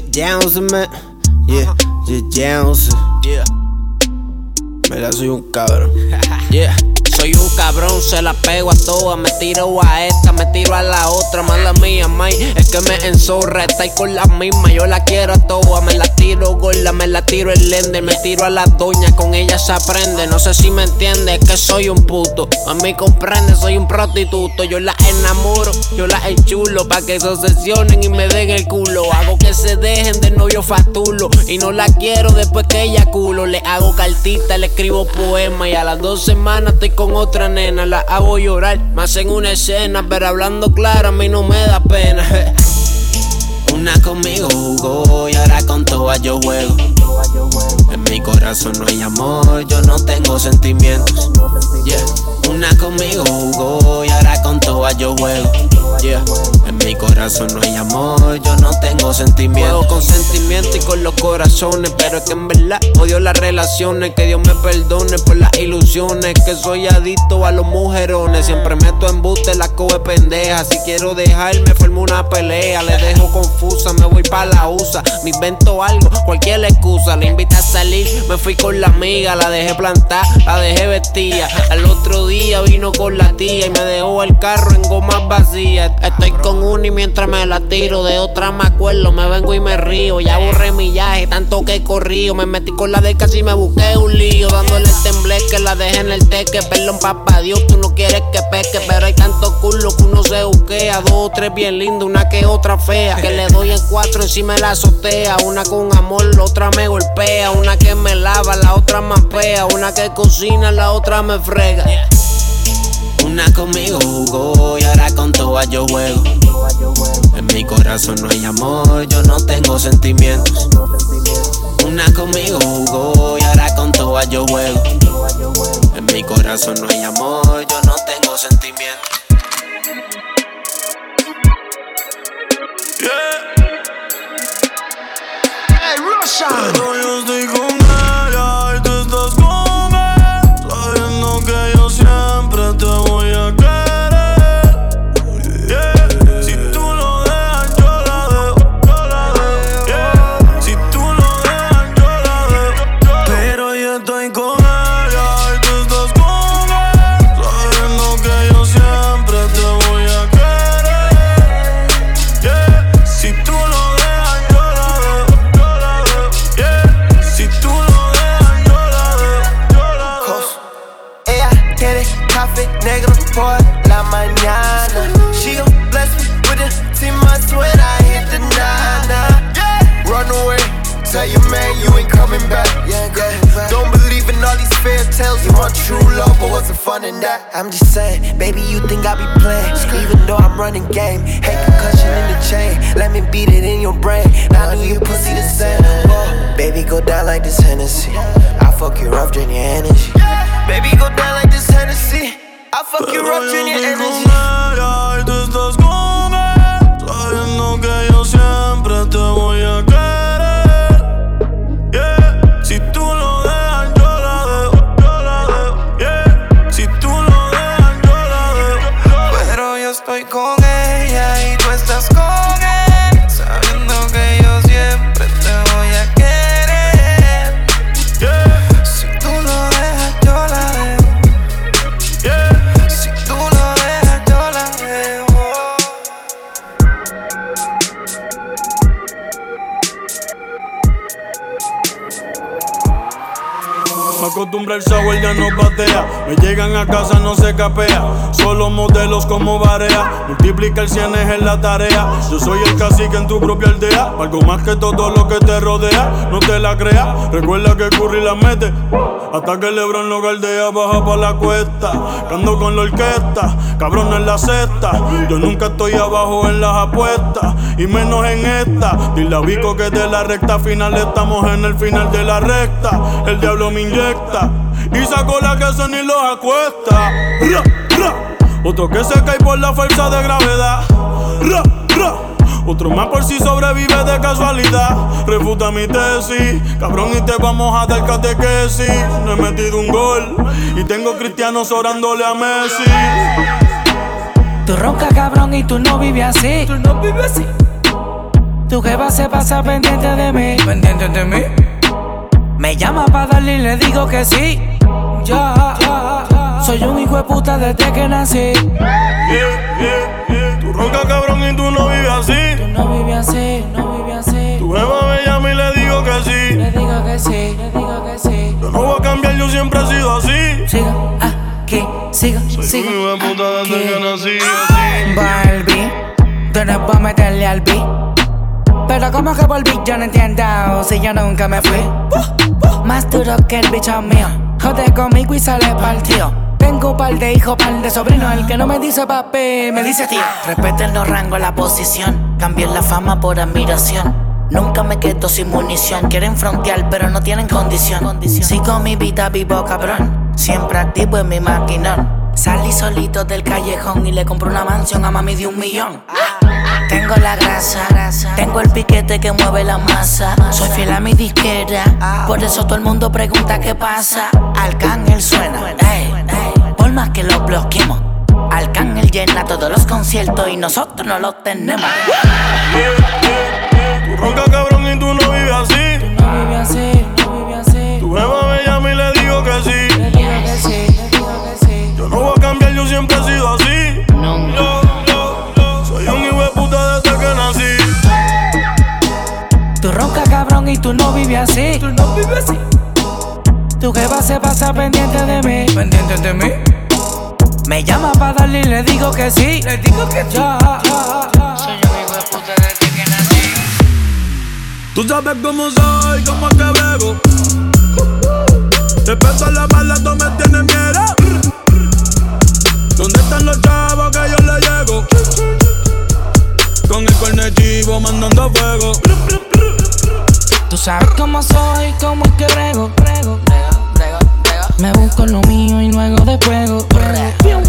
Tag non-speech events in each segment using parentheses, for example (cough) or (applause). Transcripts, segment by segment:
Johnson, man. Yeah, Johnson. Yeah. Me soy un cabrón. yeah. Soy un cabrón, se la pego a todas. Me tiro a esta, me tiro a la otra. Mala mía, may, es que me enzorra. Está con la misma, yo la quiero a todas. Me la tiro gorda, me la tiro el lender. Me tiro a la doña, con ella se aprende. No sé si me entiende, es que soy un puto. A mí comprende, soy un prostituto. Yo la enamoro, yo la enchulo. Pa' que se obsesionen y me den el culo. Hago que se dejen de novio fatulo. Y no la quiero después que ella culo. Le hago cartita, le escribo poema. Y a las dos semanas estoy con otra nena, la hago llorar, más en una escena, pero hablando claro a mí no me da pena. (laughs) Una conmigo jugó y ahora con todas yo juego. En mi corazón no hay amor, yo no tengo sentimientos. Una conmigo jugó y ahora con todas yo juego. En mi corazón no hay amor, yo no tengo sentimientos. con sentimiento y con los corazones, pero es que en verdad odio las relaciones. Que Dios me perdone por las ilusiones. Que soy adicto a los mujerones. Siempre meto en buste la cobe pendeja. Si quiero dejarme, formo una pelea. Le dejo confusa, me voy pa' la USA. Me invento algo, cualquier excusa. Le invita a salir, me fui con la amiga. La dejé plantar, la dejé vestida. Al otro día vino con la tía y me dejó el carro en gomas vacías. Estoy con y mientras me la tiro, de otra me acuerdo, me vengo y me río. Ya borré mi viaje, tanto que corrido. Me metí con la de casi me busqué un lío. Dándole que la dejé en el teque. Perdón, papá Dios, tú no quieres que peque. Pero hay tanto culo que uno se buquea. Dos o tres bien lindas, una que otra fea. Que le doy en cuatro encima la azotea. Una con amor, la otra me golpea. Una que me lava, la otra más fea. Una que cocina, la otra me frega. Una conmigo jugó y ahora con todas yo juego. En mi corazón no hay amor, yo no tengo sentimientos. Una conmigo jugó y ahora con todas yo juego. En mi corazón no hay amor, yo no tengo sentimientos. Yeah. Hey, Russia. El sour ya no patea. Me llegan a casa, no se capea. Solo modelos como Barea. Multiplica el cienes en la tarea. Yo soy el cacique en tu propia aldea. Algo más que todo lo que te rodea. No te la creas. Recuerda que Curry la mete. Hasta que Lebron lo galdea, baja pa' la cuesta. Cando con la orquesta, cabrón en la cesta. Yo nunca estoy abajo en las apuestas. Y menos en esta. Dile a Vico que de la recta final estamos en el final de la recta. El diablo me inyecta. Y sacó la que se ni los acuesta. Otro que se cae por la fuerza de gravedad. Otro más por si sobrevive de casualidad. Refuta mi tesis, cabrón, y te vamos a dar catequesis. No he metido un gol y tengo cristianos orándole a Messi. Tú ronca cabrón, y tú no vives así. Tú no vives así. Tu jefa se pasa pendiente de mí. Pendiente de mí. Me llama para darle y le digo que sí. Ya, soy un hijo de puta desde que nací. Yeah, yeah, yeah. Tú ronca cabrón y tú no vives así. Tú no vives así, no vives así. Tu jefa me llama y le digo que sí. Le digo que sí, le digo que sí. Yo no voy a cambiar, yo siempre he sido así. Siga aquí, siga, Soy siga. un hijo de puta desde aquí. que nací. Así. Barbie, tú no puedes meterle al beat. Pero como que volví, yo no entiendo si yo nunca me fui. Más duro que el bicho mío. Jode conmigo y sale partido. Tengo un par de hijos, par de sobrinos. El que no me dice papi, me dice tío. Respeten los rangos, la posición. Cambien la fama por admiración. Nunca me quedo sin munición. Quieren frontear, pero no tienen condición. Sigo mi vida vivo, cabrón. Siempre activo en mi maquinón. Salí solito del callejón y le compré una mansión a mami de un millón. Tengo la grasa, tengo el piquete que mueve la masa. Soy fiel a mi disquera, por eso todo el mundo pregunta qué pasa. Arcángel suena, por más que lo bloqueemos. Arcángel llena todos los conciertos y nosotros no los tenemos. Tú ronca cabrón y tú no vives así. Ronca cabrón y tú no vives así. Tú no vives así. Tu jefa se pasa pendiente de mí. Pendiente de mí. Me llama para darle y le digo que sí. Le digo que sí. Ya, Soy un hijo de puta desde que nací. Tú sabes cómo soy, cómo es que brego. Respeto a la mala, tú me tienes miedo. ¿Dónde están los chavos que yo le llego? Con el cuerno chivo mandando fuego. Tú sabes cómo soy, cómo es que brego, brego, Me busco lo mío y luego despuego, juego.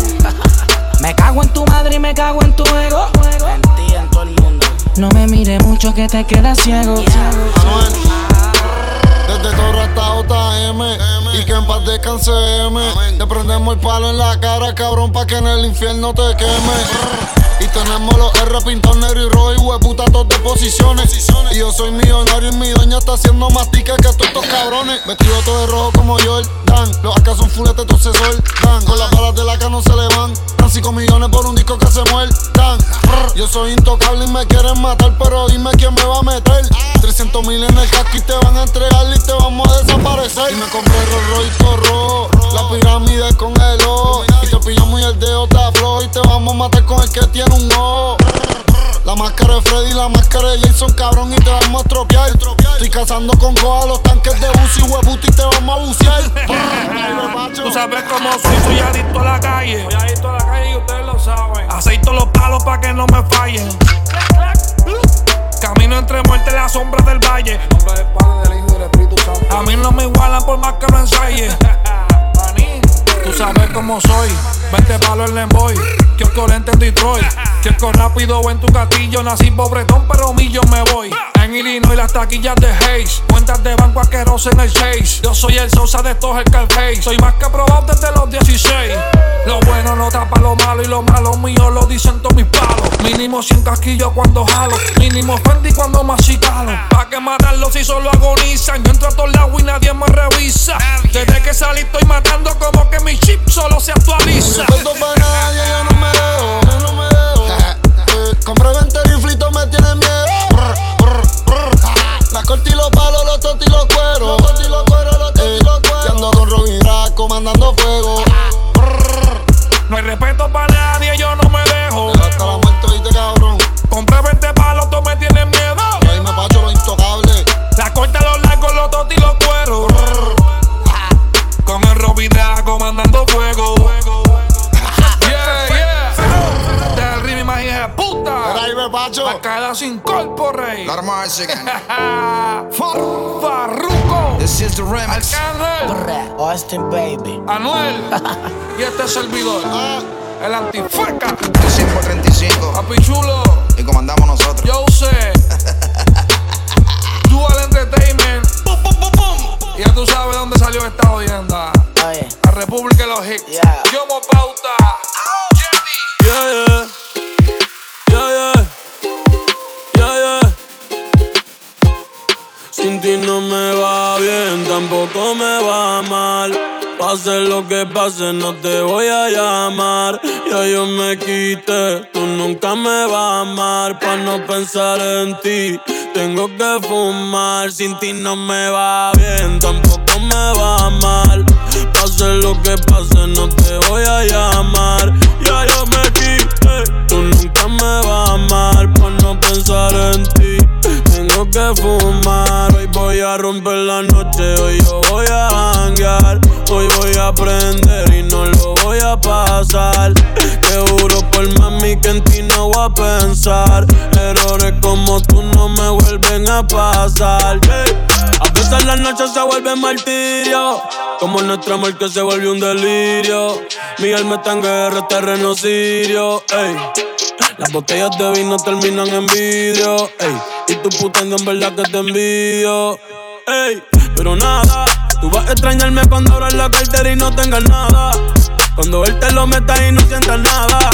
Me cago en tu madre y me cago en tu ego. En ti, en todo el mundo. No me mire mucho que te quedas ciego. Desde Torre hasta JM Y que en paz descanse M Te prendemos el palo en la cara, cabrón Pa' que en el infierno te queme Y tenemos los R pintados negro y rojo Y hueputa todos de posiciones. Y yo soy millonario y mi doña está haciendo más tickets que todos estos cabrones. Vestido todo de rojo como Jordan. Los acá son fuletes, tu Dan Con las balas de la que no se le van Dan 5 millones por un disco que se muerdan. Yo soy intocable y me quieren matar Pero dime quién me va a meter. 300 mil en el casco y te van a entregar y te vamos a desaparecer. Y me compré Rolls Royce rojo, la pirámide con el ojo. Y te pillamos y el dedo afloja y te vamos a matar con el que tiene un ojo. La máscara de Freddy, la máscara de Jason, cabrón, y te vamos a estropear. Estoy cazando con coja los tanques de y hueputa y te vamos a bucear. Tú sabes cómo soy, soy adicto a la calle. Soy adicto a la calle y ustedes lo saben. Aceito los palos para que no me fallen. Camino entre muerte y las sombras del valle. nombre del Padre, del Hijo y del Espíritu Santo. A mí no me igualan por más que lo ensaye. Tú sabes cómo soy. 20 palos en Lemboy. Kiosco lente en Detroit. Kiosco rápido en tu castillo. Nací pobretón, pero millo me voy. En Illinois las taquillas de Hayes. Cuentas de banco asqueroso en el Chase. Yo soy el Sosa de estos el Carface. Soy más que probado desde los 16. Lo bueno no tapa lo malo y lo malo mío lo dicen todos mis palos. Mínimo 100 casquillos cuando jalo. Mínimo Fendi cuando masicalo. Pa' que matarlo si solo agonizan. Yo entro a todos lados y nadie me revisa. Desde que salí estoy matando como que mi chip solo se actualiza. Respeto para nadie, yo no me dejo. Yo no me dejo. (laughs) Eh, Compré 20 riflitos, me tiene miedo. Brr, brr, brr. La corte y los palos, los totos y los cueros. Los totos y los cueros, los totos y los cueros. Y ando con Robin Rack comandando fuego. No hay respeto para nadie, yo no me dejo. Hasta la muerte, oíste, cabrón. Compré 20 palos, todos me tienen miedo. Y ahí me pacho lo intocable. La corta, los largos, los totos y los cueros. Con el Robin Rack comandando fuego. Yeah, yeah. Del ritmo más hija de puta. Era ahí me pacho. La caída sin cuerpo, rey. Is the remix. Arcángel. Austin, baby. Anuel. (laughs) y este servidor. El antifeca. 35 35. Papi chulo. Y comandamos nosotros. Yo sé. (laughs) Dual Entertainment. Pum, pum, pum, pum. Y ya tú sabes dónde salió esta jodienda. Oye, La República de los Hits. Yeah. Yo mo pauta. Yeah, yeah. Ti no me va bien, tampoco me va mal. Pase lo que pase, no te voy a llamar. Ya yo me quité, tú nunca me vas a amar. Pa' no pensar en ti, tengo que fumar. Sin ti no me va bien, tampoco me va mal. Pase lo que pase, no te voy a llamar. Ya yo me quité, tú nunca me vas a amar. Pa' no pensar en ti, tengo que fumar. Hoy voy a romper la noche, hoy yo voy a hangar. Hoy voy a aprender y no lo voy a pasar. Te juro por mami que en ti no voy a pensar. Errores como tú no me vuelven a pasar. A veces las noches se vuelven martirio. Como nuestro amor que se vuelve un delirio. Mi alma está en guerra, terreno sirio. Ey. Las botellas de vino terminan en vidrio. Ey. Y tu puta en verdad que te envío. Ey. Pero nada. Tú vas a extrañarme cuando abras la cartera y no tengas nada. Cuando él te lo meta y no sientas nada.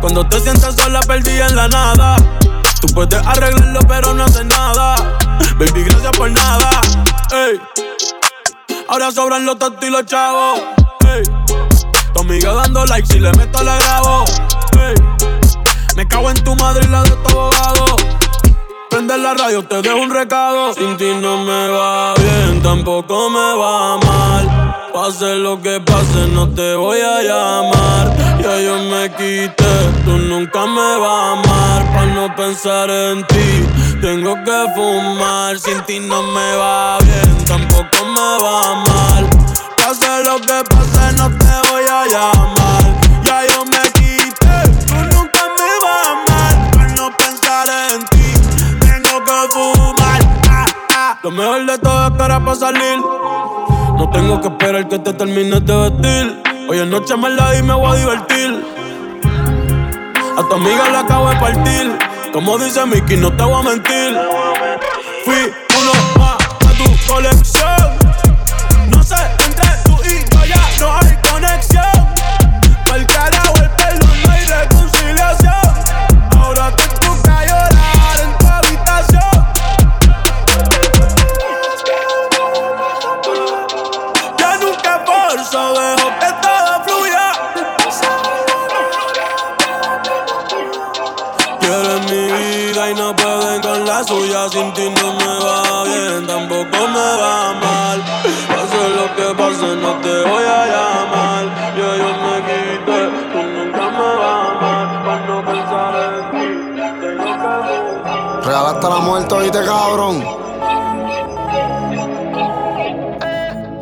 Cuando te sientas sola, perdida en la nada. Tú puedes arreglarlo, pero no haces nada. Baby, gracias por nada. Ey. Ahora sobran los tontos y los chavos. Ey. Tu amiga dando like, si le meto la grabo. Ey. Me cago en tu madre y la de tu abogado. Prende la radio, te dejo un recado. Sin ti no me va bien, tampoco me va mal. Pase lo que pase, no te voy a llamar. Ya yo me quité, tú nunca me vas a amar. Pa' no pensar en ti, tengo que fumar. Sin ti no me va bien, tampoco me va mal. Pase lo que pase, no te voy a llamar. De todo es que ahora pa' salir. No tengo que esperar que te termines de vestir. Hoy en noche me la y me voy a divertir. A tu amiga la acabo de partir. Como dice Mickey, no te voy a mentir. Fui uno más a tu colección. Suya. Sin ti no me va bien, tampoco me va mal. Pase lo que pase, no te voy a llamar. Ya yo me quité, tú nunca me vas a amar. Para no pensar en ti, tengo que Real hasta la muerte, oíste, cabrón.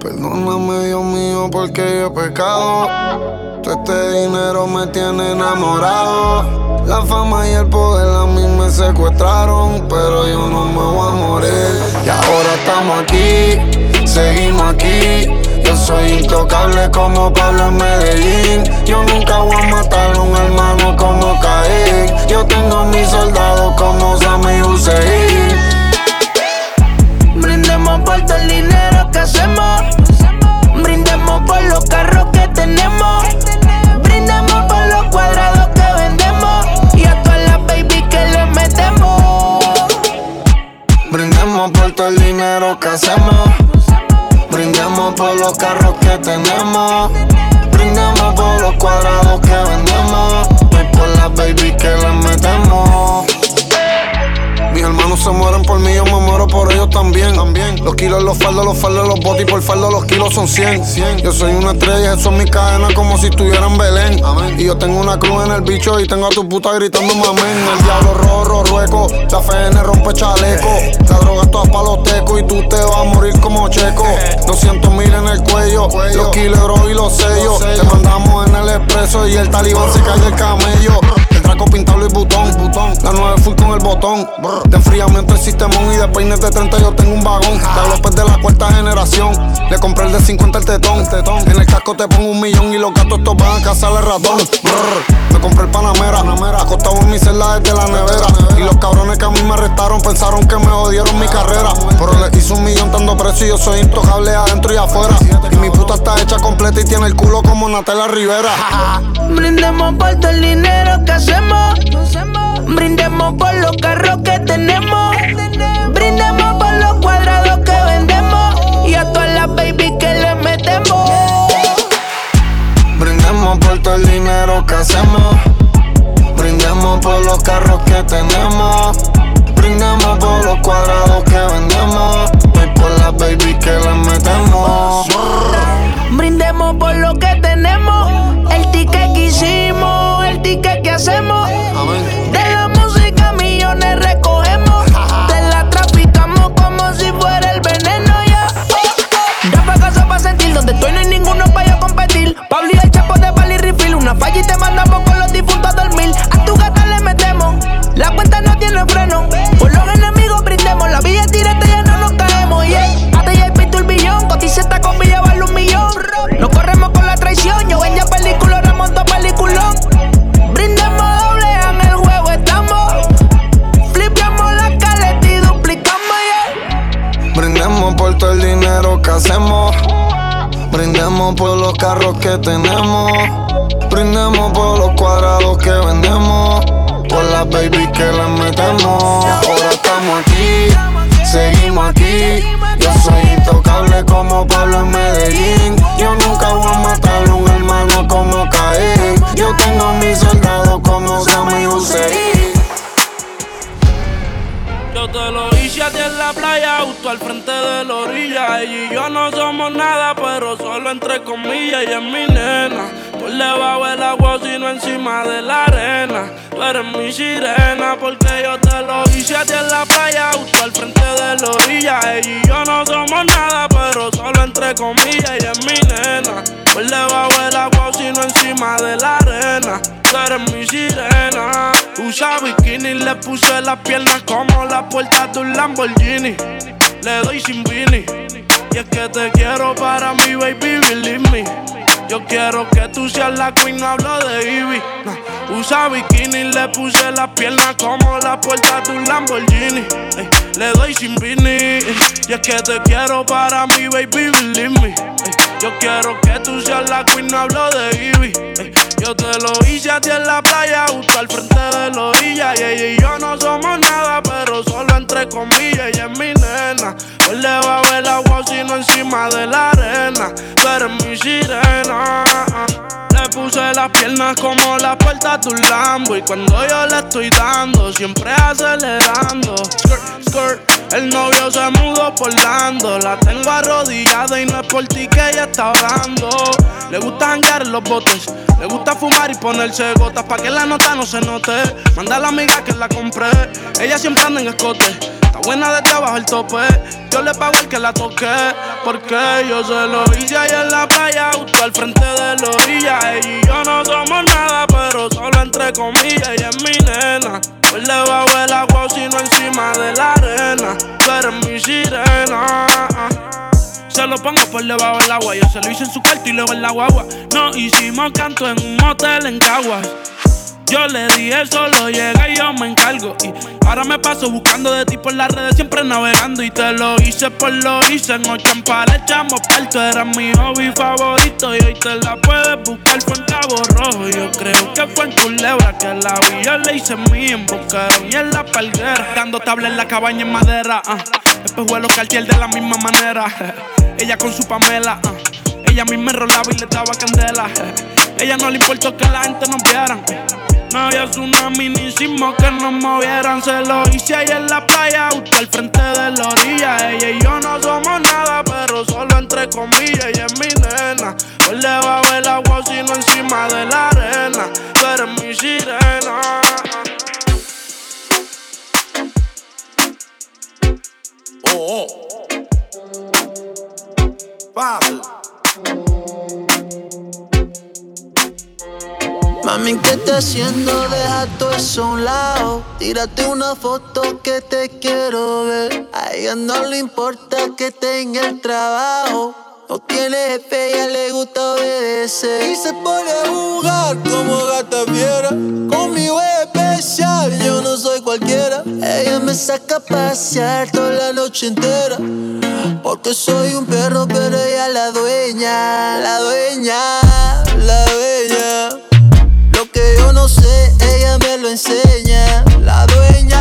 Perdóname, Dios mío, porque yo he pecado. Todo este dinero me tiene enamorado. La fama y el poder a mí secuestraron, pero yo no me voy a morir. Y ahora estamos aquí, seguimos aquí. Yo soy intocable como Pablo en Medellín. Yo nunca voy a matar a un hermano como Caín. Yo tengo mis soldados como Sammy Hussein. Dinero que hacemos. Brindemos por los carros que tenemos. Brindemos por los cuadrados que vendemos. Y por las baby que le metemos. Mis hermanos se mueren por mí, yo me muero por ellos también. también. Los kilos, los faldos, los faldos, los botes y por faldo los kilos son 100. 100. Yo soy una estrella, eso es mi cadena como si estuviera en Belén. Y yo tengo una cruz en el bicho y tengo a tu puta gritando amén. El diablo rojo, rueco, la FN rompe chaleco. La droga es toda pa' los tecos y tú te vas a morir como checo. 200 mil en el cuello, los kilos y los sellos. Te mandamos en el expreso y el talibán se cae del camello. El Draco pintado y botón, botón. La 9 full con el botón. De enfriamiento el sistemón y de peines de 30 yo tengo un vagón. De López de la cuarta generación. Le compré el de 50 el tetón. tetón. En el casco te pongo un millón y los gatos estos van a cazar el ratón. Brr. Me compré el Panamera. Acostado en mi celda desde la nevera. Y los cabrones que a mí me arrestaron pensaron que me jodieron mi carrera. Pero le hice un millón dando precio y yo soy intocable adentro y afuera. Y mi puta está hecha completa y tiene el culo como Natalia Rivera. Brindemos por el dinero que Brindemos por los carros que tenemos. Brindemos por los cuadrados que vendemos. Y a todas las baby que le metemos. Brindemos por todo el dinero que hacemos. Brindemos por los carros que tenemos. Brindemos por los cuadrados que vendemos. Y por las baby que le metemos. Brindemos por lo que tenemos hacemos. De la música millones recogemos. Te la traficamos como si fuera el veneno, ya. Ya pa' casa pa' sentir donde estoy no hay ninguno pa' yo competir. Pablo y el chapo de Bali Refill, una falla y te mandamos carros que tenemos. Brindemos por los cuadrados que vendemos. Por las baby que las metemos. Ahora estamos aquí, seguimos aquí. Yo soy intocable como Pablo en Medellín. Yo nunca voy a matar a un hermano como Caín. Yo tengo mis soldados como Sammy Hussein. Yo te lo hice a ti en la playa, justo al frente de la orilla. Y yo no somos nada, pero solo entre comillas. Ella es mi nena, por debajo del agua, sino encima de la arena. Tú eres mi sirena, porque yo te lo hice a ti en la playa, justo al frente de la orilla. Ella y yo no somos nada, pero solo entre comillas. Ella es mi nena, por debajo del agua, sino encima de la arena. Tú eres mi sirena. Usa bikini, le puse las piernas como la puerta de un Lamborghini. Le doy sin vini. Y es que te quiero para mi baby, believe me. Yo quiero que tú seas la queen, no hablo de Ivy. Usa bikini, le puse las piernas como la puerta de un Lamborghini. Ey, le doy sin vini. Y es que te quiero para mi baby, believe me. Ey, yo quiero que tú seas la queen, no hablo de Ivy. Yo te lo hice a ti en la playa, justo al frente de la orilla. Y ella y yo no somos nada, pero solo entre comillas. Ella es mi nena. Por debajo del agua, sino encima de la arena. Tú eres mi sirena. Le puse las piernas como la puerta de un Lambo. Y cuando yo le estoy dando, siempre acelerando. Skirt, skirt. El novio se mudó por dando. La tengo arrodillada y no es por ti que ella está orando. Le gusta janguear los botes. Le gusta fumar y ponerse gotas pa' que la nota no se note. Manda a la amiga que la compré. Ella siempre anda en escote. Está buena desde abajo el tope. Le pago el que la toque. Porque yo se lo hice ahí en la playa, justo al frente de la orilla. Y yo no somos nada, pero solo entre comillas. Ella es mi nena. Por debajo del agua, sino encima de la arena. Tú eres mi sirena. Se lo pongo por debajo del agua. Yo se lo hice en su cuarto y luego en la guagua. No hicimos canto en un motel en Caguas. Yo le dije solo llega y yo me encargo. Y ahora me paso buscando de ti por las redes, siempre navegando. Y te lo hice por lo hice. En ocho le echamos parto. Era mi hobby favorito. Y hoy te la puedes buscar. Fue en Cabo Rojo. Yo creo que fue en Culebra que la vi. Yo le hice mí en y en la palguera. Dando tabla en la cabaña en madera. Uh. Después vuelo cartier de la misma manera. Ella con su Pamela. uh. Ella a mí me rolaba y le daba candela. Ella no le importó que la gente nos viera. No había tsunami ni sismo que nos movieran. Se lo hice ahí en la playa, justo al frente de la orilla. Ella y yo no somos nada, pero solo entre comillas. Ella es mi nena. Por debajo del agua, sino encima de la arena. Tú eres mi sirena. Oh, oh. Mami, ¿qué estás haciendo? Deja todo eso a un lado. Tírate una foto que te quiero ver. A ella no le importa que tenga el trabajo. No tiene jefe, ella le gusta obedecer. Y se pone a jugar como gata fiera. Conmigo es especial, yo no soy cualquiera. Ella me saca a pasear toda la noche entera. Porque soy un perro, pero ella la dueña, la dueña, la dueña. Lo enseña. La dueña,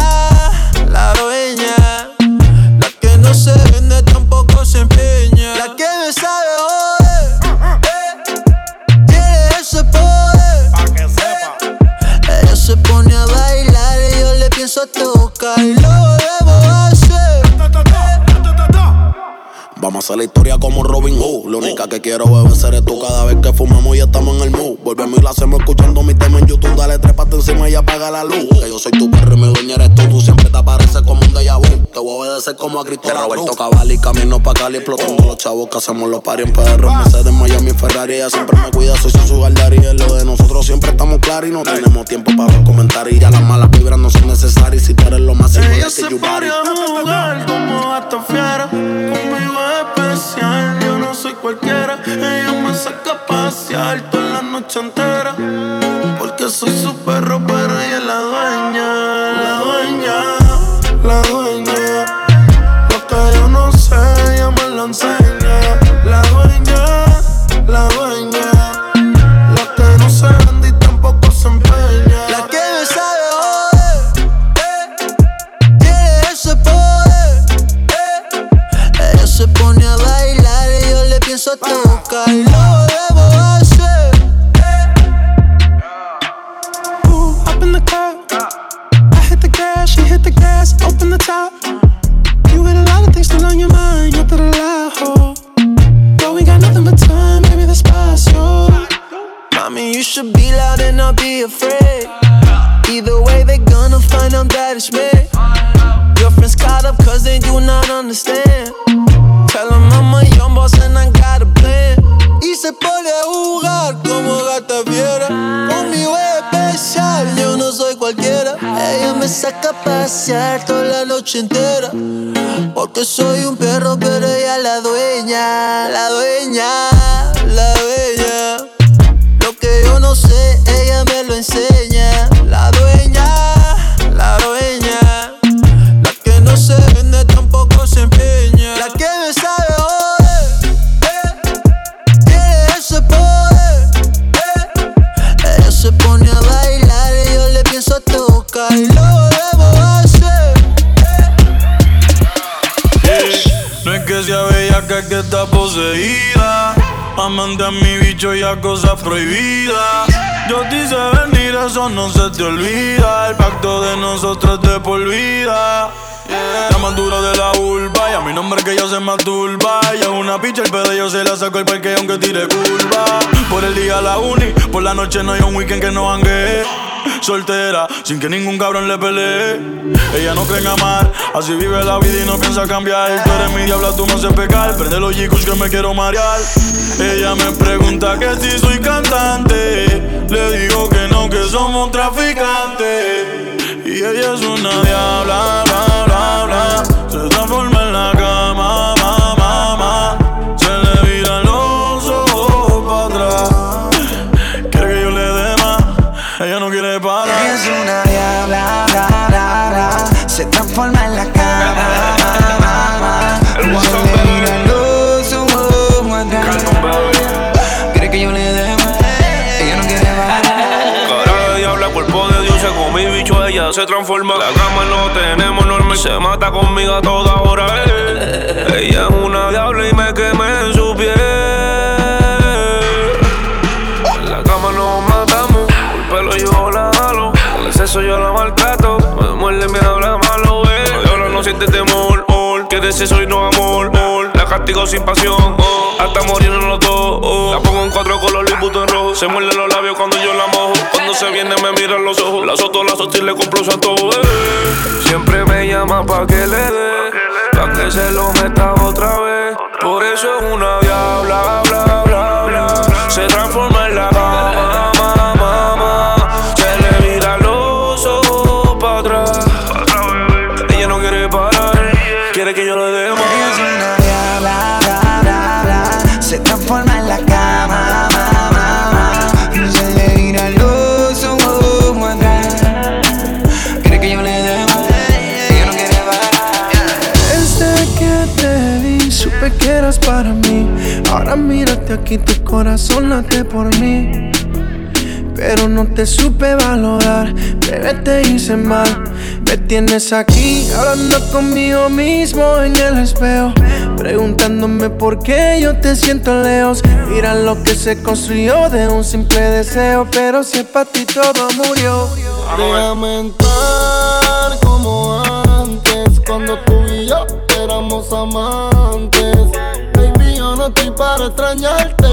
hacer. La historia como Robin Hood. Lo única que quiero beber ser tú cada vez que fumamos y estamos en el mood. Volvemos y lo hacemos escuchando mi tema en YouTube. Dale trépate encima y apaga la luz. Que yo soy tu perro y mi dueña eres tú. Tú siempre te apareces como un déjà vu. Te voy a obedecer como a Cristo Roberto Cavalli, camino pa' Cali explotando los chavos que hacemos los paris en PR. Mercedes, Miami, Ferrari. Ella siempre me cuida, soy su guardaría. Lo de nosotros siempre estamos claros y no tenemos tiempo para ver comentarios. Ya las malas vibras no son necesarias. Si tú eres lo se que you a jugar como fiera Conmigo es yo no soy cualquiera Ella me saca a pasear toda la noche entera. Porque soy su perro, pero ella la I. noche entera. Porque soy un bicho y a cosas prohibidas. Yo te hice venir, eso no se te olvida. El pacto de nosotros de por. La más de la urba y a mi nombre que ella se masturba. Y a una picha el pedo yo se la saco el parque aunque tire curva. Por el día la uni, por la noche no hay un weekend que no hangue. Soltera, sin que ningún cabrón le pelee. Ella no cree en amar, así vive la vida y no piensa cambiar. Tú eres mi diabla, tú me haces pecar, prende los chicos que me quiero marear. Ella me pregunta que si soy cantante. Le digo que no, que somos traficantes y ella es una diabla, bla, se transforma. La cama no tenemos normal, se mata conmigo a toda hora. Ella es una diabla y me quemé en su piel. En la cama nos matamos, por pelo yo la jalo. Con el sexo yo la maltrato, me muerde me habla malo, eh. Diabla no siente temor, oh, que de sexo y no amor, oh. Castigo sin pasión, oh. Hasta morir en los dos, oh. La pongo en cuatro colores y puto en rojo. Se muerde los labios cuando yo la mojo. Cuando se viene me miran los ojos. La soto, la soto y le compro su antojo, eh. Siempre me llama pa' que le dé. Pa' que se lo meta otra vez. Por eso es una diabla, aquí, tu corazón late por mí. Pero no te supe valorar, bebé te hice mal. Me tienes aquí, hablando conmigo mismo en el espejo. Preguntándome por qué yo te siento lejos. Mira lo que se construyó de un simple deseo. Pero si es para ti todo murió. Déjame entrar como antes, cuando tú y yo éramos amantes. Para extrañarte.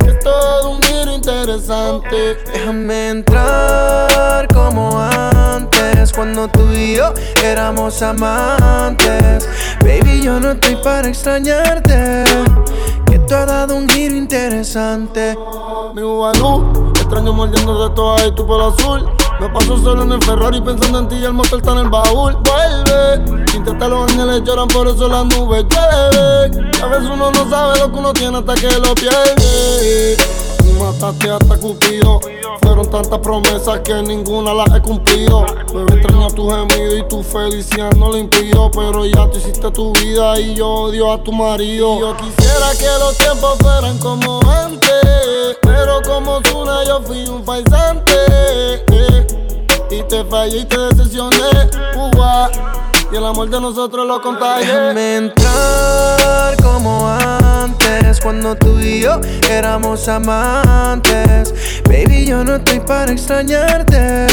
Que es todo un giro interesante. Déjame entrar como antes, cuando tú y yo éramos amantes. Baby, yo no estoy para extrañarte. Que tú has dado un giro interesante. Mi Ubalú, extraño mordiendo de todas y tu pelo azul. Me paso solo en el Ferrari pensando en ti y el motor está en el baúl. Vuelve, sin tratar los ángeles lloran, por eso las nubes llueven. A veces uno no sabe lo que uno tiene hasta que lo pierde. Mataste hasta Cupido. Fueron tantas promesas que ninguna las he cumplido. Bebé extraño tu gemido y tu felicidad no lo impido. Pero ya tú hiciste tu vida y yo odio a tu marido. Yo quisiera que los tiempos fueran como antes. Pero como Zuna yo fui un faisante. eh, y te fallé y te decepcioné. Uva, y el amor de nosotros lo contagié. Déjame entrar como antes, cuando tú y yo éramos amantes. Baby, yo no estoy para extrañarte.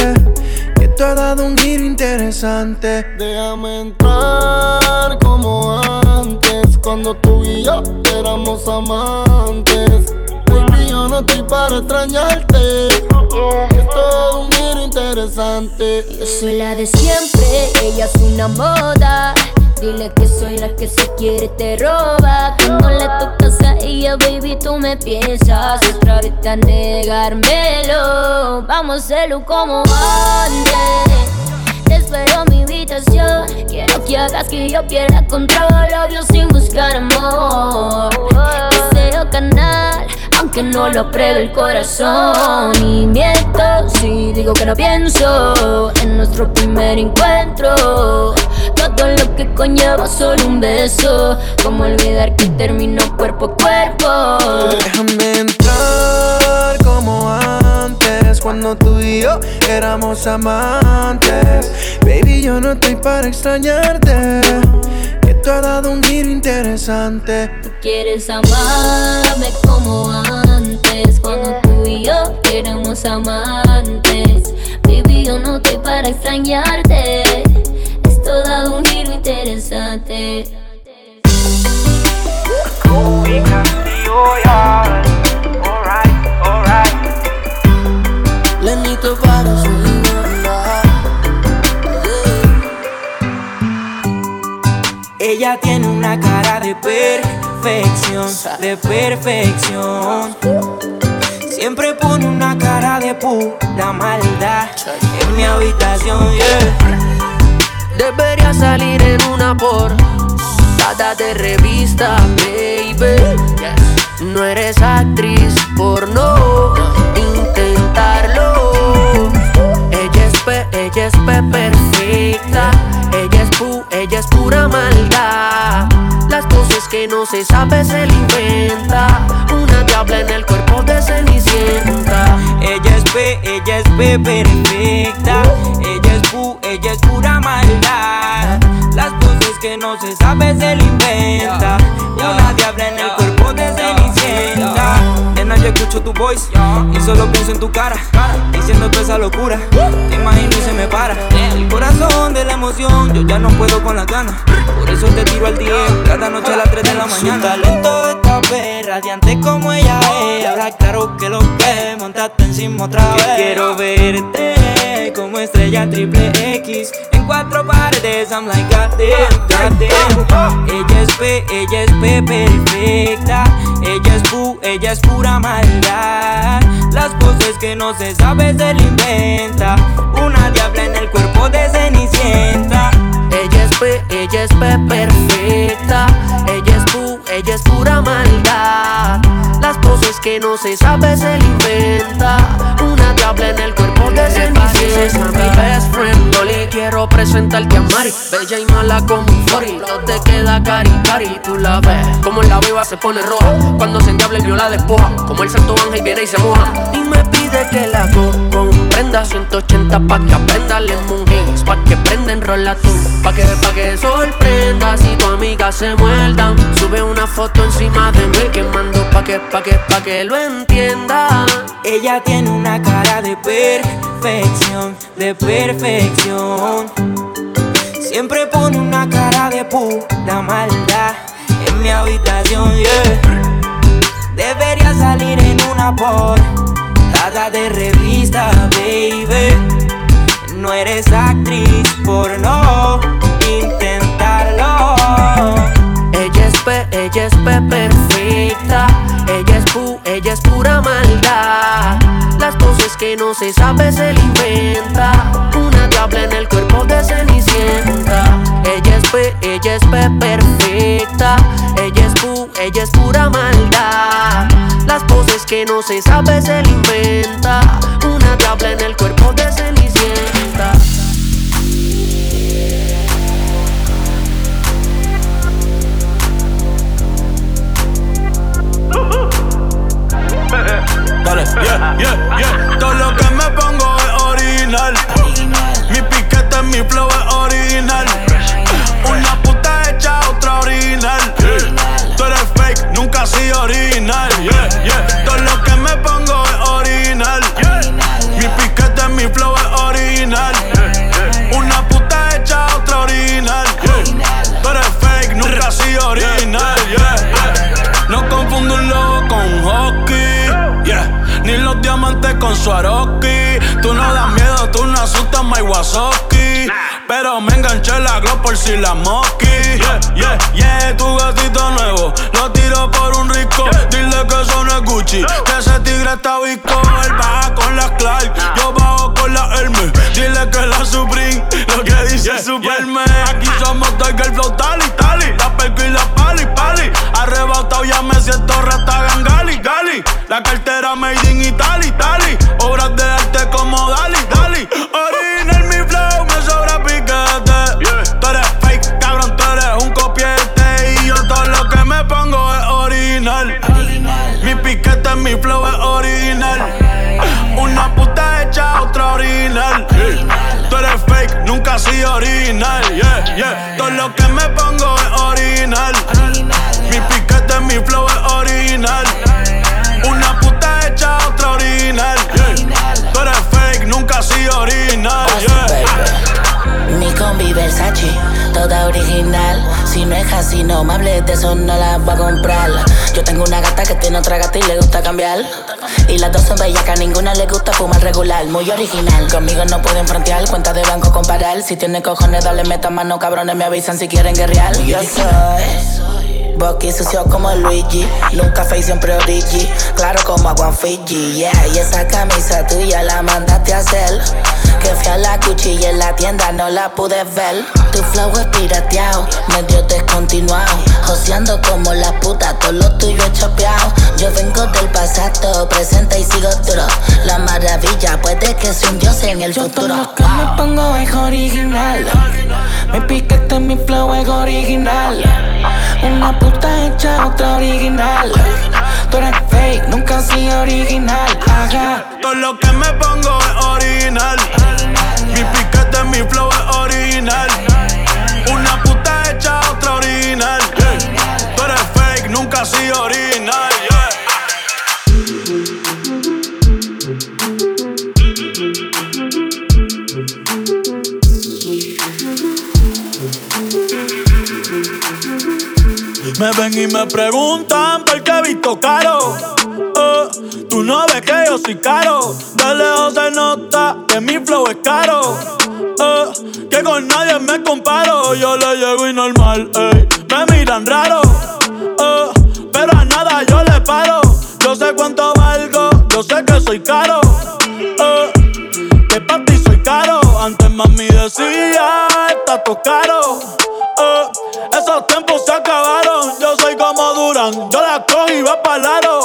Que tú has dado un giro interesante. Déjame entrar como antes, cuando tú y yo éramos amantes. Yo no estoy para extrañarte. Es todo un giro interesante. Yo soy la de siempre, ella es una moda. Dile que soy la que se quiere te roba. Cuando le tocas a ella, baby, tú me piensas otra vez a negármelo. Vamos a hacerlo como antes. Te espero mi habitación. Quiero que hagas que yo pierda control. Obvio sin buscar amor. Deseo canal, aunque no lo apruebe el corazón. Y miento si digo que no pienso en nuestro primer encuentro. Todo lo que conlleva solo un beso. Como olvidar que terminó cuerpo a cuerpo. Déjame entrar como antes, cuando tú y yo éramos amantes. Baby, yo no estoy para extrañarte. Tú has dado un giro interesante. Tú quieres amarme como antes Cuando tú y yo éramos amantes. Baby, yo no estoy para extrañarte Esto da un giro interesante. Lenny Ella tiene una cara de perfección, de perfección. Siempre pone una cara de pura maldad en mi habitación, yeah. Debería salir en una portada de revista, baby. No eres actriz porno, intentarlo. Ella es pe, ella es pe ella es pura maldad. Las cosas que no se sabe se le inventa. Una diabla en el cuerpo de cenicienta. Ella es P, ella es P perfecta. Ella es pu, ella es pura maldad. Las cosas que no se sabe se le inventa. Una diabla en el cuerpo de cenicienta. Yo escucho tu voice y solo pienso en tu cara. Diciendo toda esa locura. Te imagino y se me para. El corazón de la emoción, yo ya no puedo con la ganas. Por eso te tiro al 10, cada noche a las 3 de la mañana. Su talento está perra, radiante como ella es. Ahora claro que lo que montaste encima otra vez. Que quiero verte como estrella triple X. En cuatro paredes, I'm like goddamn, goddamn. Ella es P, ella es P perfecta. Ella es pu, ella es pura maldad. Las cosas que no se sabe se le inventa. Una diabla en el cuerpo de cenicienta. Ella es P, ella es P perfecta. Ella es pu, ella es pura maldad. Las cosas que no se sabe se le inventa. Una diabla en el cuerpo de cenicienta. mi best friend, le quiero presentarte a Mari. Bella y mala como un fori. No te queda cari cari, tú la ves. Como en la viva se pone roja. Cuando se endiabla y viola despoja. Como el santo ángel viene y se moja. Y me pide que la co comprenda. 180 pa' que aprenda. Le monjes pa' que prenda enrola tú. Pa' que, pa' que sorprenda. Si tu amiga se muerdan. Sube una foto encima de mí. Quemando pa' que, pa' que, pa' que lo entienda. Ella tiene una cara de perfección, de perfección. Siempre pone una cara de pura maldad en mi habitación, yeah. Debería salir en una portada de revista, baby. No eres actriz por no intentarlo. Ella es P, ella es P perfecta. Ella es pu, ella es pura maldad. Las cosas que no se sabe se le inventa. Una diabla en el cuerpo de Cenicienta. Ella es P, ella es P perfecta. Ella es pu, ella es pura maldad. Que no se sabe se le inventa. Una diabla en el cuerpo de Cenicienta. Dale, yeah, yeah, yeah. Todo lo que me pongo es original. Mi piquete, mi flow es original. Sido original. Yeah, yeah. Todo lo que me pongo es original. Mi piquete, mi flow es original. Una puta hecha, otra original. Tú eres fake, nunca has sido original. No confundo un lobo con hockey. Yeah. Ni los diamantes con Swarovski. Tú no das miedo, tú no asustas, my Wazowski. Pero me enganché la glow por si la mosqui. Yeah, yeah, yeah, tu gatito nuevo. Lo tiro por un rico. Dile que eso no es Gucci. Que ese tigre está visco. Él baja con las Clark. Yo bajo con la Hermes. Dile que la Supreme. Lo que dice Superman. Aquí somos Tiger Flow, Tali, Tali. La perco y la pali, pali. Arrebatado ya me siento rata gali, gali. La cartera made así, no me hables de eso, no la voy a comprar. Yo tengo una gata que tiene otra gata y le gusta cambiar. Y las dos son bellacas, ninguna le gusta fumar regular, muy original. Conmigo no pueden frontear, cuenta de banco comparar. Si tiene cojones, dale meta mano, cabrones, me avisan si quieren guerrear. Yo soy. Bucky sucio como Luigi, nunca face siempre origi, claro como agua en Fiji, yeah. Y esa camisa tuya la mandaste a hacer, que fui a la cuchilla en la tienda no la pude ver. Tu flow es pirateado, medio descontinuado, joseando como la puta, todo lo tuyo es chopeado. Yo vengo del pasado, presente y sigo duro. La maravilla puede que sea un dios en el Yo todo futuro. lo que me pongo es original. Mi piquete, mi flow es original. Una puta hecha, otra original. Tú eres fake, nunca has sido original. Ajá. Todo lo que me pongo es original. Mi flow es original. Una puta hecha, otra original. Yeah. Tú eres fake, nunca has sido original. Me ven y me preguntan por qué he visto caro. Eh, tú no ves que yo soy caro. De lejos se nota que mi flow es caro. Me comparo. Yo le llego y normal, ey. Me miran raro. eh, pero a nada yo le paro. Yo sé cuánto valgo, yo sé que soy caro. eh, que pa' ti soy caro. Antes mami decía, está todo caro. Eh, esos tiempos se acabaron. Yo soy como Duran, yo la cojo y va para aro.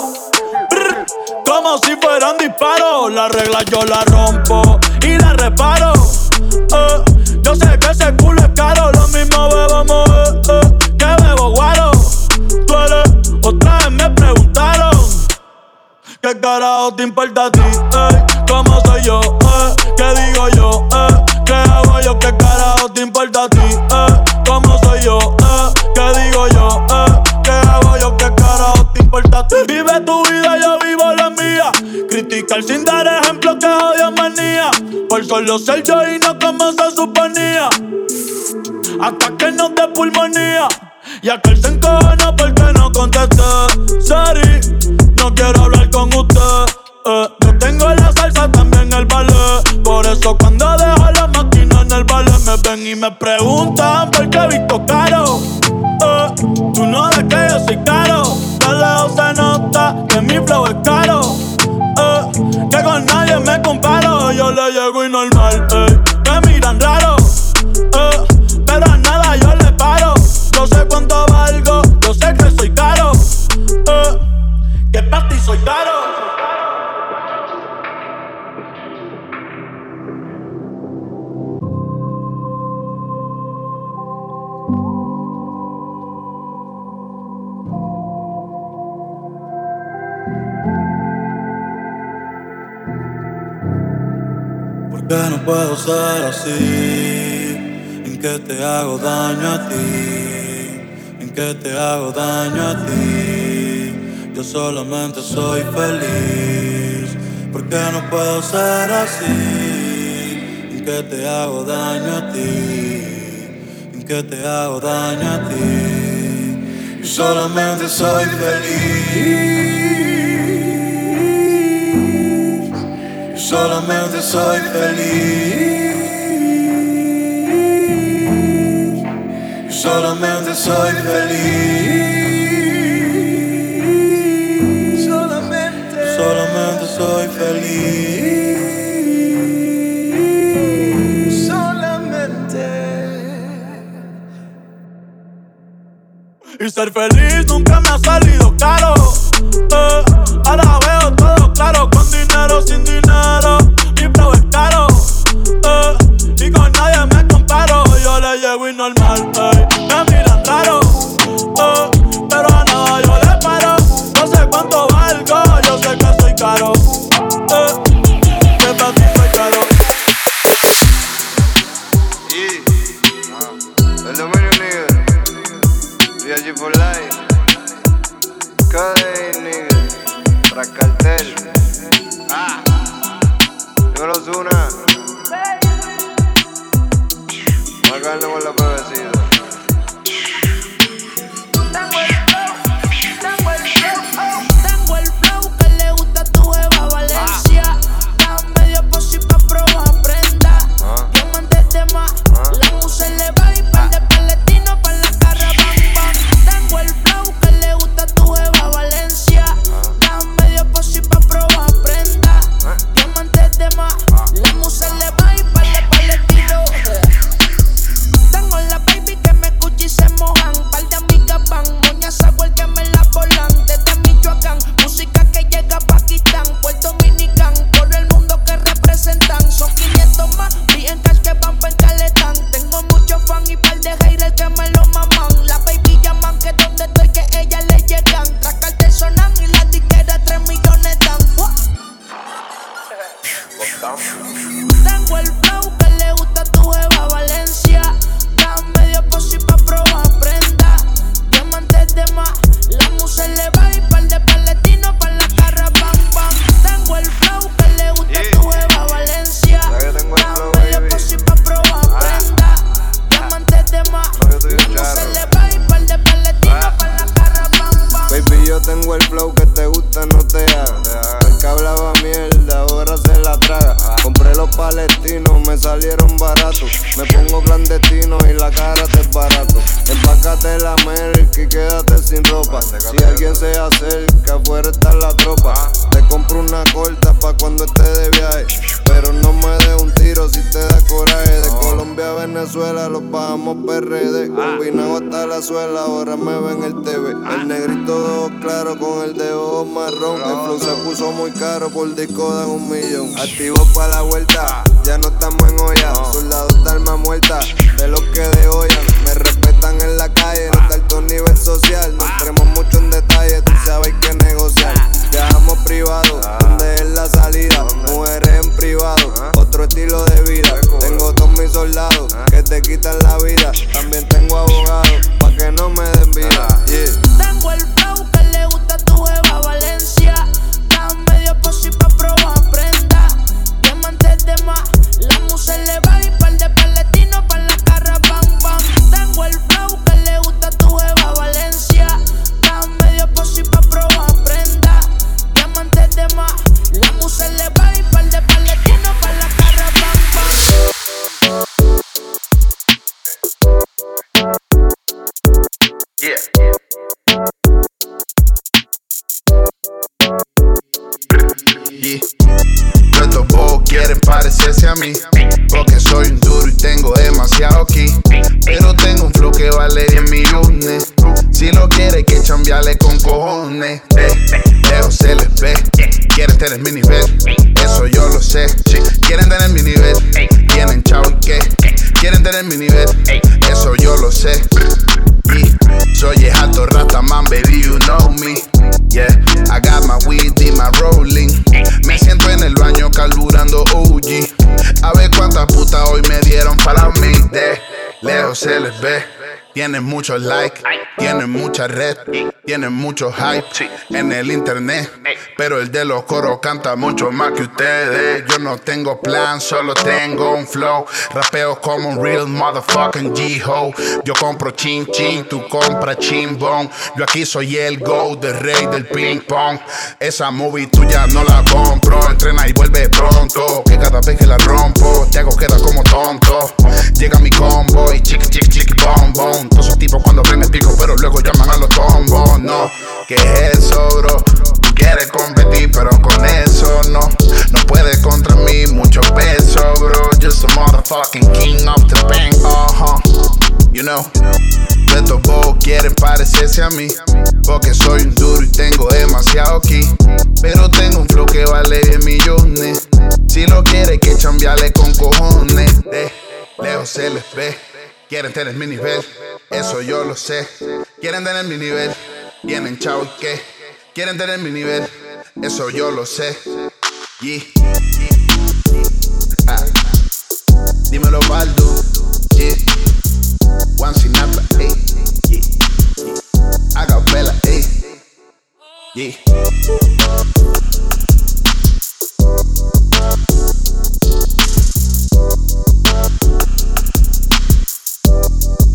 Brr, Como si fueran disparos. La regla yo la rompo carajo te importa a ti? ¿Cómo soy yo? ¿Qué digo yo? Eh? ¿Qué hago yo? ¿Qué carajo te importa a ti? ¿Cómo soy yo? Eh? ¿Qué digo yo? Eh? ¿Qué hago yo? ¿Qué carajo te importa eh? eh? a ti? Vive tu vida, yo vivo la mía. Criticar sin dar ejemplo que odio manía. Por solo ser yo y no como se suponía. Hasta que no te pulmonía. Y aquel centro esas preguntas porque he visto cara Que no puedo ser así, en que te hago daño a ti, en que te hago daño a ti. Yo solamente soy feliz, porque no puedo ser así, en que te hago daño a ti, en que te hago daño a ti. Yo solamente soy feliz. solamente soy feliz. Solamente soy feliz. Solamente, solamente soy feliz. Solamente. Y ser feliz nunca me ha salido caro. Eh, ahora veo todo claro con dinero, sin dinero for life. Cojones. Eh, se les ve. Quieren tener mi nivel. Eso yo lo sé. Quieren tener mi nivel. Tienen chao y qué. Quieren tener mi nivel. Eso yo lo sé. Y soy el alto Rataman, baby, you know me. Yeah, I got my weed my rolling. Me siento en el baño carburando OG. A ver cuántas putas hoy me dieron para mí. De lejos se les ve. Tienen muchos likes, tienen mucha red, tienen mucho hype en el internet. Pero el de los coros canta mucho más que ustedes. Yo no tengo plan, solo tengo un flow. Rapeo como un real motherfucking G-Ho. Yo compro chin chin, tú compras chimbón. Yo aquí soy el go, del rey del ping pong. Esa movie tuya no la compro. Entrena y vuelve pronto. Que cada vez que la rompo, te hago quedar como tonto. Llega mi combo y chiqui chiqui chiqui bom bom. Esos tipos cuando el pico, pero luego llaman a los tombos. No, ¿qué es eso, bro? Tú quieres competir, pero con eso no. No puedes contra mí, mucho peso, bro. Just a motherfucking king of the bank, uh huh. You know. Estos bobos quieren parecerse a mí. Porque soy un duro y tengo demasiado aquí. Pero tengo un flow que vale 10 millones. Si lo quiere, que chambearle con cojones. Eh, lejos se les ve. Quieren tener mi nivel, eso yo lo sé. Quieren tener mi nivel, tienen chao y qué. Quieren tener mi nivel, eso yo lo sé. Yeah. Ah. Dímelo, Baldo. Yeah. One Sinapa, ey. Yeah. Acapella, ey. Yeah. you.